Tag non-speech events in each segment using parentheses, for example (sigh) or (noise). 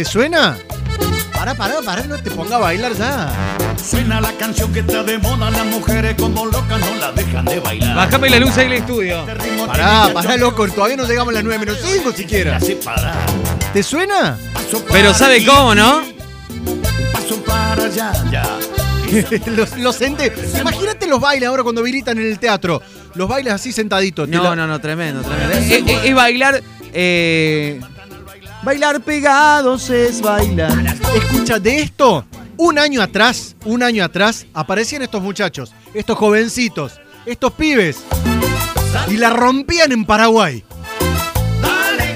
¿Te suena? Pará, pará, pará, no te ponga a bailar ya. Suena la canción que está de moda, las mujeres como locas no la dejan de bailar. Bájame la luz ahí en el estudio. Este Pará, pará, loco, todavía no llegamos a las 9 menos 5 siquiera. ¿Te suena? Paso Pero para ¿sabe cómo, no? Paso para allá, ya. (laughs) los, los Imagínate los bailes ahora cuando habilitan en el teatro. Los bailes así sentaditos. No, la- no, no, tremendo, tremendo. Es, es- es bailar. eh, bailar pegados es bailar. Escucha, de esto, un año atrás, un año atrás, aparecían estos muchachos, estos jovencitos, estos pibes, y la rompían en Paraguay.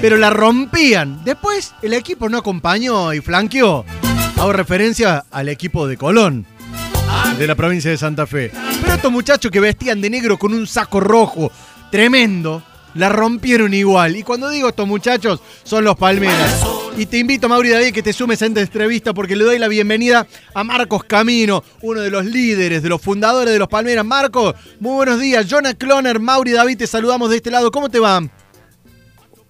Pero la rompían. Después el equipo no acompañó y flanqueó. Hago referencia al equipo de Colón, de la provincia de Santa Fe. Pero estos muchachos que vestían de negro con un saco rojo tremendo, la rompieron igual. Y cuando digo estos muchachos, son los Palmeras. Y te invito, Mauri David, que te sumes a esta entrevista porque le doy la bienvenida a Marcos Camino, uno de los líderes, de los fundadores de los Palmeras. Marcos, muy buenos días. Jonah Cloner, Mauri David, te saludamos de este lado. ¿Cómo te va?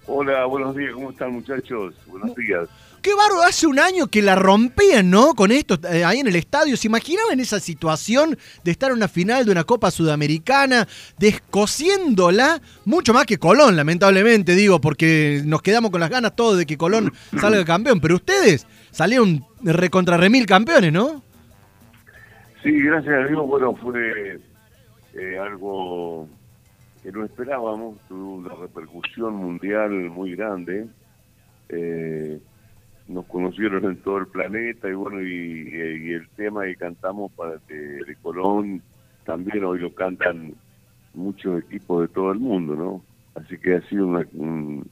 Hola, buenos días, ¿cómo están muchachos? Buenos días. Qué barro, hace un año que la rompían, ¿no? Con esto eh, ahí en el estadio. ¿Se imaginaban esa situación de estar en una final de una Copa Sudamericana, descosiéndola? Mucho más que Colón, lamentablemente, digo, porque nos quedamos con las ganas todos de que Colón (coughs) salga campeón. Pero ustedes salieron recontra remil campeones, ¿no? Sí, gracias a Dios, bueno, fue eh, algo que no esperábamos, tuvo una repercusión mundial muy grande. Eh, nos conocieron en todo el planeta y bueno, y, y el tema que cantamos para de, de Colón también hoy lo cantan muchos equipos de todo el mundo, ¿no? Así que ha sido una, un-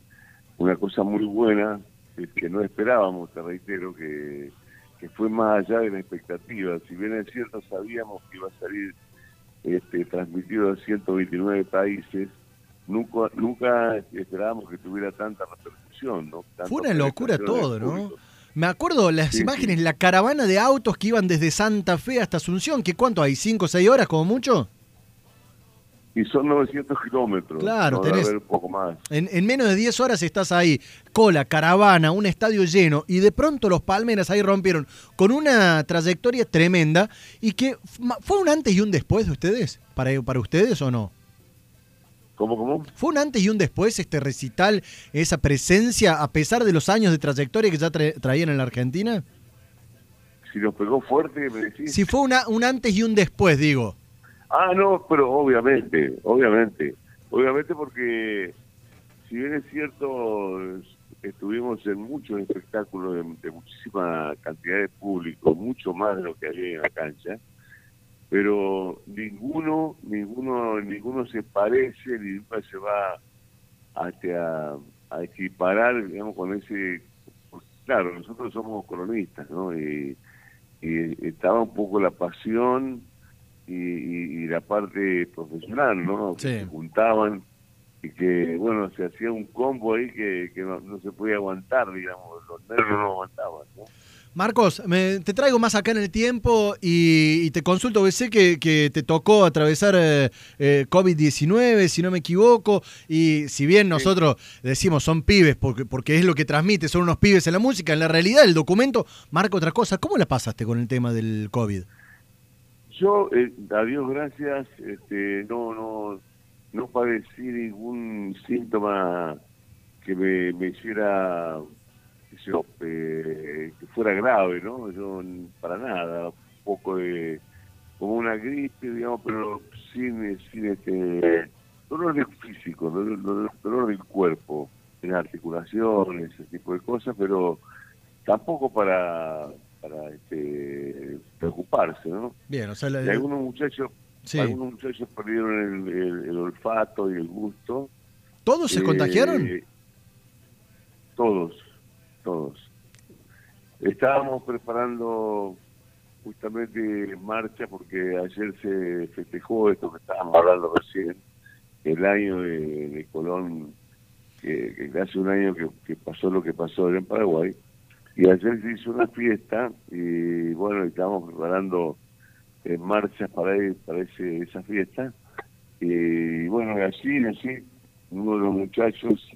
una cosa muy buena eh, que no esperábamos, te reitero, que, que fue más allá de la expectativa. Si bien es cierto, sabíamos que iba a salir este, transmitido a 129 países, nunca, nunca esperábamos que tuviera tanta repercusión, Fue una locura todo, ¿no? Me acuerdo las Sí, imágenes, sí. la caravana de autos que iban desde Santa Fe hasta Asunción. ¿Qué cuánto hay? ¿Cinco o seis horas como mucho? Y son 900 kilómetros. Claro, no tenés- poco más. En, en menos de 10 horas estás ahí, cola, caravana, un estadio lleno, y de pronto los Palmeras ahí rompieron con una trayectoria tremenda y que fue un antes y un después de ustedes, para, para ustedes o no. ¿Cómo, cómo? ¿Fue un antes y un después este recital, esa presencia, a pesar de los años de trayectoria que ya tra- traían en la Argentina? Si nos pegó fuerte, me decís. Si fue una, un antes y un después, digo. Ah, no, pero obviamente, obviamente. Obviamente porque, si bien es cierto, estuvimos en muchos espectáculos de, de muchísima cantidad de público, mucho más de lo que había en la cancha, pero ninguno, ninguno, ninguno se parece, ni nunca se va a, este, a, equiparar, digamos, con ese... Claro, nosotros somos colonistas, ¿no? Y, y estaba un poco la pasión y, y- y la parte profesional, ¿no? Que se juntaban y que, bueno, se hacía un combo ahí que, que no, no se podía aguantar, digamos, los nervios no aguantaban, ¿no? Marcos, me- te traigo más acá en el tiempo y, y te consulto, porque sé que, que te tocó atravesar eh, eh, COVID-19, si no me equivoco, y si bien nosotros decimos son pibes, porque, porque es lo que transmite, son unos pibes en la música, en la realidad el documento marca otra cosa. ¿Cómo la pasaste con el tema del COVID? Yo, eh, a Dios gracias, este, no, no, no padecí ningún síntoma que me, me hiciera, qué sé yo, eh, que fuera grave, ¿no? Yo para nada, un poco de, como una gripe, digamos, pero sin, sin este, dolor de físico, dolor, del cuerpo, en las articulaciones, ese tipo de cosas, pero tampoco para, para este, preocuparse, ¿no? Bien, o sea, la- Y algunos muchachos, sí. algunos muchachos perdieron el, el- el olfato y el gusto. ¿todos se Eh, contagiaron? Todos, todos. Estábamos preparando justamente marcha porque ayer se festejó esto que estábamos hablando recién, el año de, Colón, que, hace un año que, que pasó lo que pasó en Paraguay. Y ayer se hizo una fiesta y bueno, estábamos preparando eh, marchas para, ir- para ese, esa fiesta. Y bueno, así, así, uno de los muchachos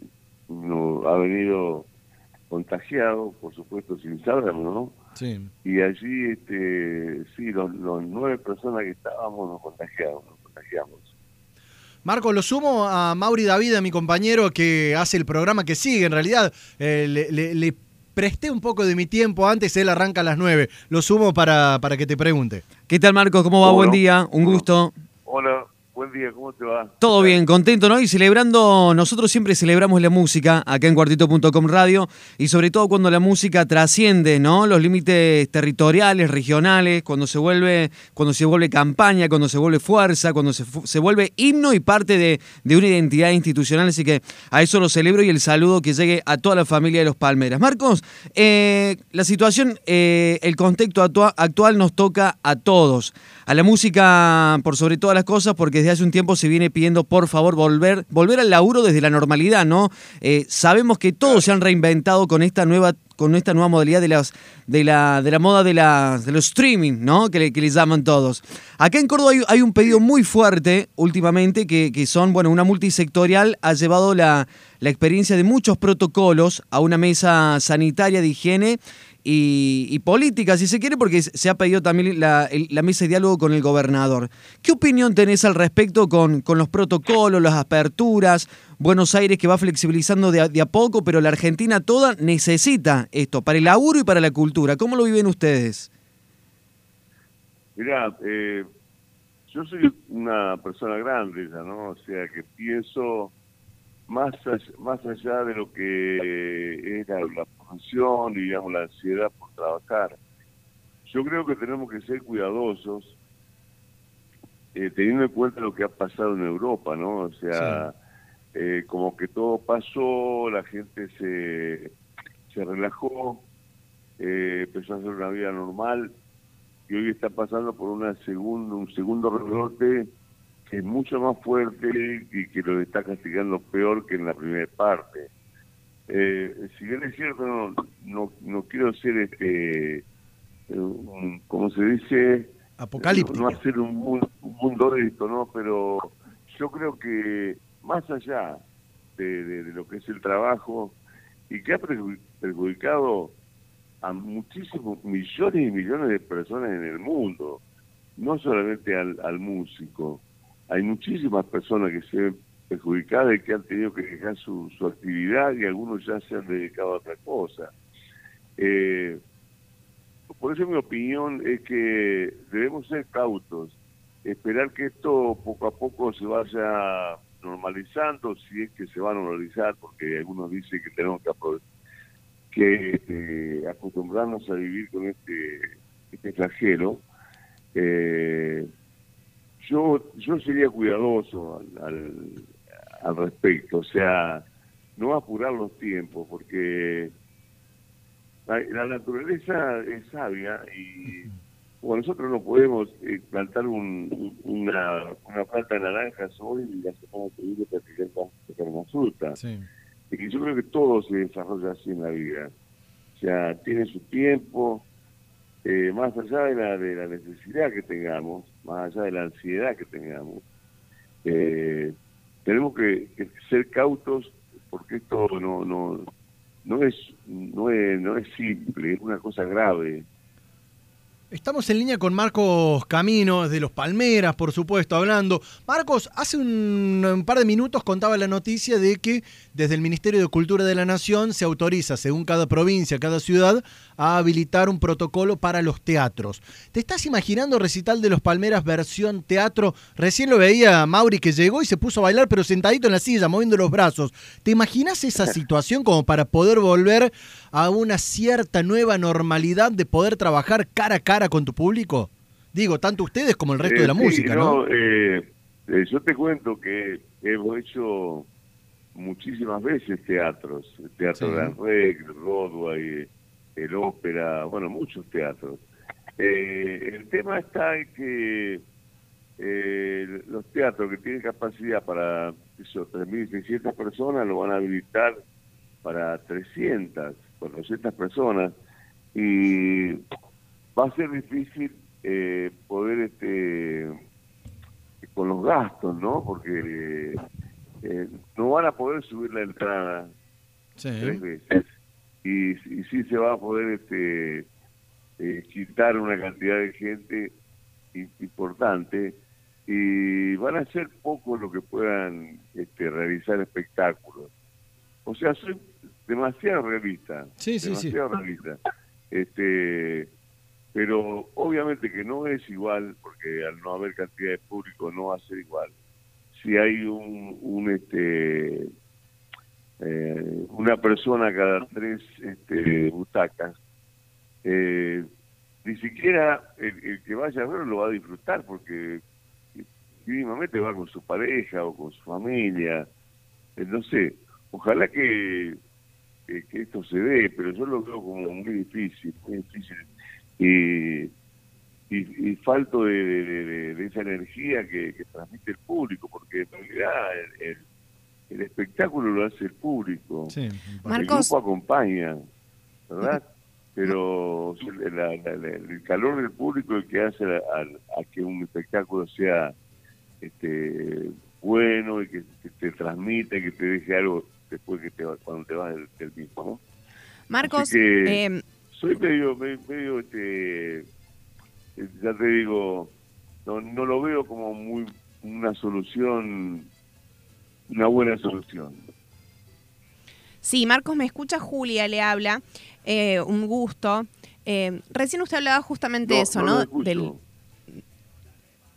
no, ha venido contagiado, por supuesto sin saberlo, ¿no? Sí. Y allí, este, sí, los, los nueve personas que estábamos nos contagiamos, nos contagiamos. Marco, lo sumo a Mauri David, a mi compañero que hace el programa que sigue. En realidad, eh, le, le- le presté un poco de mi tiempo antes, él arranca a las 9. Lo sumo para, para que te pregunte. ¿Qué tal, Marcos? ¿Cómo va? ¿Cómo Buen día, un gusto. Hola, buen día, ¿cómo te va? Todo bien, contento, ¿no? Y celebrando, nosotros siempre celebramos la música acá en cuartito.com radio y sobre todo cuando la música trasciende, ¿no? Los límites territoriales, regionales, cuando se vuelve, cuando se vuelve campaña, cuando se vuelve fuerza, cuando se, se vuelve himno y parte de, de una identidad institucional. Así que a eso lo celebro y el saludo que llegue a toda la familia de los Palmeras. Marcos, eh, la situación, eh, el contexto actua- actual nos toca a todos. A la música por sobre todas las cosas, porque desde hace un tiempo se viene pidiendo por favor volver, volver al laburo desde la normalidad, ¿no? Eh, sabemos que todos se han reinventado con esta nueva con esta nueva modalidad de las de la de la moda de la de los streaming, ¿no? Que le, llaman todos. Acá en Córdoba hay, un pedido muy fuerte últimamente que, que son, bueno, una multisectorial ha llevado la, la experiencia de muchos protocolos a una mesa sanitaria de higiene y, política, si se quiere, porque se ha pedido también la, la mesa de diálogo con el gobernador. ¿Qué opinión tenés al respecto con, con los protocolos, las aperturas? Buenos Aires que va flexibilizando de a, de a poco, pero la Argentina toda necesita esto para el laburo y para la cultura. ¿Cómo lo viven ustedes? Mirá, eh, yo soy una persona grande ya, ¿no? O sea, que pienso más allá, más allá de lo que es la, la profesión y, digamos, la ansiedad por trabajar. Yo creo que tenemos que ser cuidadosos eh, teniendo en cuenta lo que ha pasado en Europa, ¿no? O sea, eh, como que todo pasó, la gente se, se relajó, eh, empezó a hacer una vida normal y hoy está pasando por una segundo, un segundo rebrote que es mucho más fuerte y que lo está castigando peor que en la primera parte. Eh, si bien es cierto, no, no, no quiero ser, este, un- como se dice, Apocalíptico. no hacer un mundo de esto, ¿no? Pero yo creo que más allá de, lo que es el trabajo y que ha perju- perjudicado a muchísimos millones y millones de personas en el mundo, no solamente al, al músico. Hay muchísimas personas que se ven perjudicadas y que han tenido que dejar su, su actividad y algunos ya se han dedicado a otra cosa. Eh, por eso mi opinión es que debemos ser cautos, esperar que esto poco a poco se vaya normalizando, si es que se va a normalizar, porque algunos dicen que tenemos que, que este, acostumbrarnos a vivir con este, este. Eh, yo, yo sería cuidadoso al, al, al respecto, o sea, no apurar los tiempos, porque la, la naturaleza es sabia y bueno, nosotros no podemos eh, plantar un, un- una, una planta de naranjas hoy y la semana que viene practicar una fruta. Sí. Y yo creo que todo se desarrolla así en la vida. O sea, tiene su tiempo, eh, más allá de la, de la necesidad que tengamos, más allá de la ansiedad que tengamos. eh, tenemos que, que ser cautos porque esto no no no es no es no es simple, es una cosa grave. Estamos en línea con Marcos Camino, de los Palmeras, por supuesto, hablando. Marcos, hace un, un par de minutos contaba la noticia de que desde el Ministerio de Cultura de la Nación se autoriza, según cada provincia, cada ciudad, a habilitar un protocolo para los teatros. ¿Te estás imaginando recital de los Palmeras versión teatro? Recién lo veía Mauri que llegó y se puso a bailar, pero sentadito en la silla, moviendo los brazos. ¿Te imaginas esa situación como para poder volver a una cierta nueva normalidad de poder trabajar cara a cara con tu público? Digo, tanto ustedes como el resto Eh, de la sí, música, ¿no? eh, eh, yo te cuento que hemos hecho muchísimas veces teatros, el Teatro Sí. Rex, el Broadway, el Ópera, bueno, muchos teatros. Eh, el tema está en que eh, los teatros que tienen capacidad para eso, 3.600 personas lo van a habilitar para 300, 400 personas y va a ser difícil eh, poder este con los gastos, ¿no? Porque eh, no van a poder subir la entrada Sí. tres veces. y, y sí se va a poder este, eh, quitar una cantidad de gente importante y van a ser pocos los que puedan este, realizar espectáculos. O sea, soy demasiado realista. Sí, sí, demasiado realista. Este, pero obviamente que no es igual, porque al no haber cantidad de público no va a ser igual. Si hay un, un este, eh, una persona cada tres este, butacas, eh, ni siquiera el, que vaya a verlo lo va a disfrutar porque mínimamente va con su pareja o con su familia. Eh, no sé, ojalá que, que, esto se dé, pero yo lo veo como muy difícil, muy difícil. Y, y, falto de, esa energía que, transmite el público, porque en realidad el, el, espectáculo lo hace el público. Sí. El grupo acompaña, ¿verdad? (laughs) pero el calor del público es el que hace a, que un espectáculo sea este bueno y que, te transmite, que te deje algo después que te cuando te vas del, mismo. Marcos, em, soy medio, medio, este, ya te digo, no, no lo veo como muy una solución, una buena solución. Sí, Marcos, me escucha Julia, le habla. Eh, un gusto. Eh, recién usted hablaba justamente de eso, ¿no?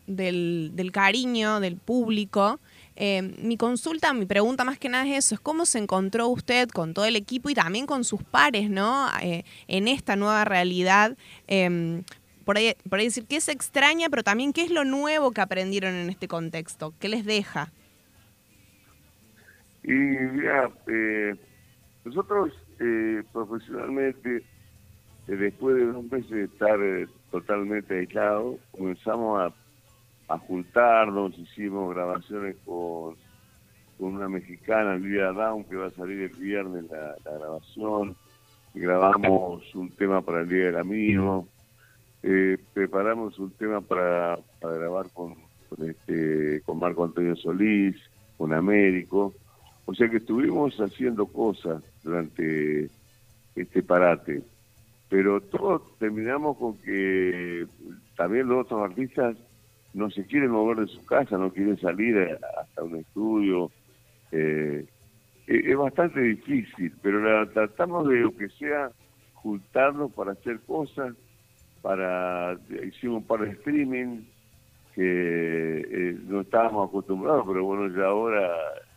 del, del, cariño del público. Eh, mi consulta, mi pregunta más que nada es eso, es cómo se encontró usted con todo el equipo y también con sus pares, ¿no? en esta nueva realidad. Em, por, ahí, por ahí decir, ¿qué se extraña, pero también qué es lo nuevo que aprendieron en este contexto? ¿Qué les deja? Y mira, nosotros eh, profesionalmente, eh, después de dos meses de estar eh, totalmente aislados, comenzamos a, a, juntarnos, hicimos grabaciones con, una mexicana, Lidia Down, que va a salir el viernes la, grabación, grabamos un tema para el Día del Amigo, preparamos un tema para, grabar con, este, con Marco Antonio Solís, con Américo, o sea que estuvimos haciendo cosas durante este parate, pero todos terminamos con que también los otros artistas no se quieren mover de su casa, no quieren salir hasta un estudio. Eh, es bastante difícil, pero tratamos de lo que sea juntarnos para hacer cosas, para hicimos un par de streaming que eh, no estábamos acostumbrados, pero bueno, ya ahora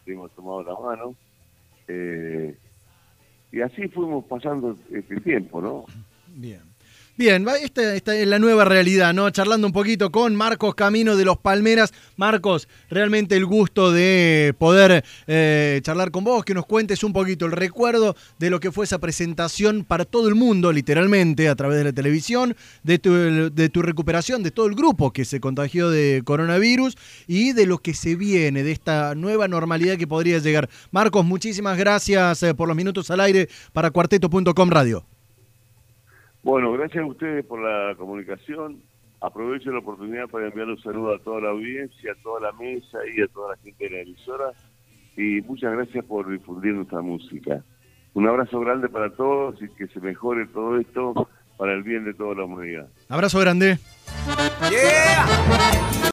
hemos tomado la mano. Eh, y así fuimos pasando este tiempo, ¿no? Bien. Bien, esta, es la nueva realidad, ¿no? Charlando un poquito con Marcos Camino de los Palmeras. Marcos, realmente el gusto de poder eh, charlar con vos, que nos cuentes un poquito el recuerdo de lo que fue esa presentación para todo el mundo, literalmente, a través de la televisión, de tu, de tu recuperación, de todo el grupo que se contagió de coronavirus y de lo que se viene, de esta nueva normalidad que podría llegar. Marcos, muchísimas gracias eh, por los minutos al aire para cuarteto.com Radio. Bueno, gracias a ustedes por la comunicación. Aprovecho la oportunidad para enviar un saludo a toda la audiencia, a toda la mesa y a toda la gente de la emisora. Y muchas gracias por difundir nuestra música. Un abrazo grande para todos y que se mejore todo esto para el bien de toda la humanidad. Abrazo grande. Yeah.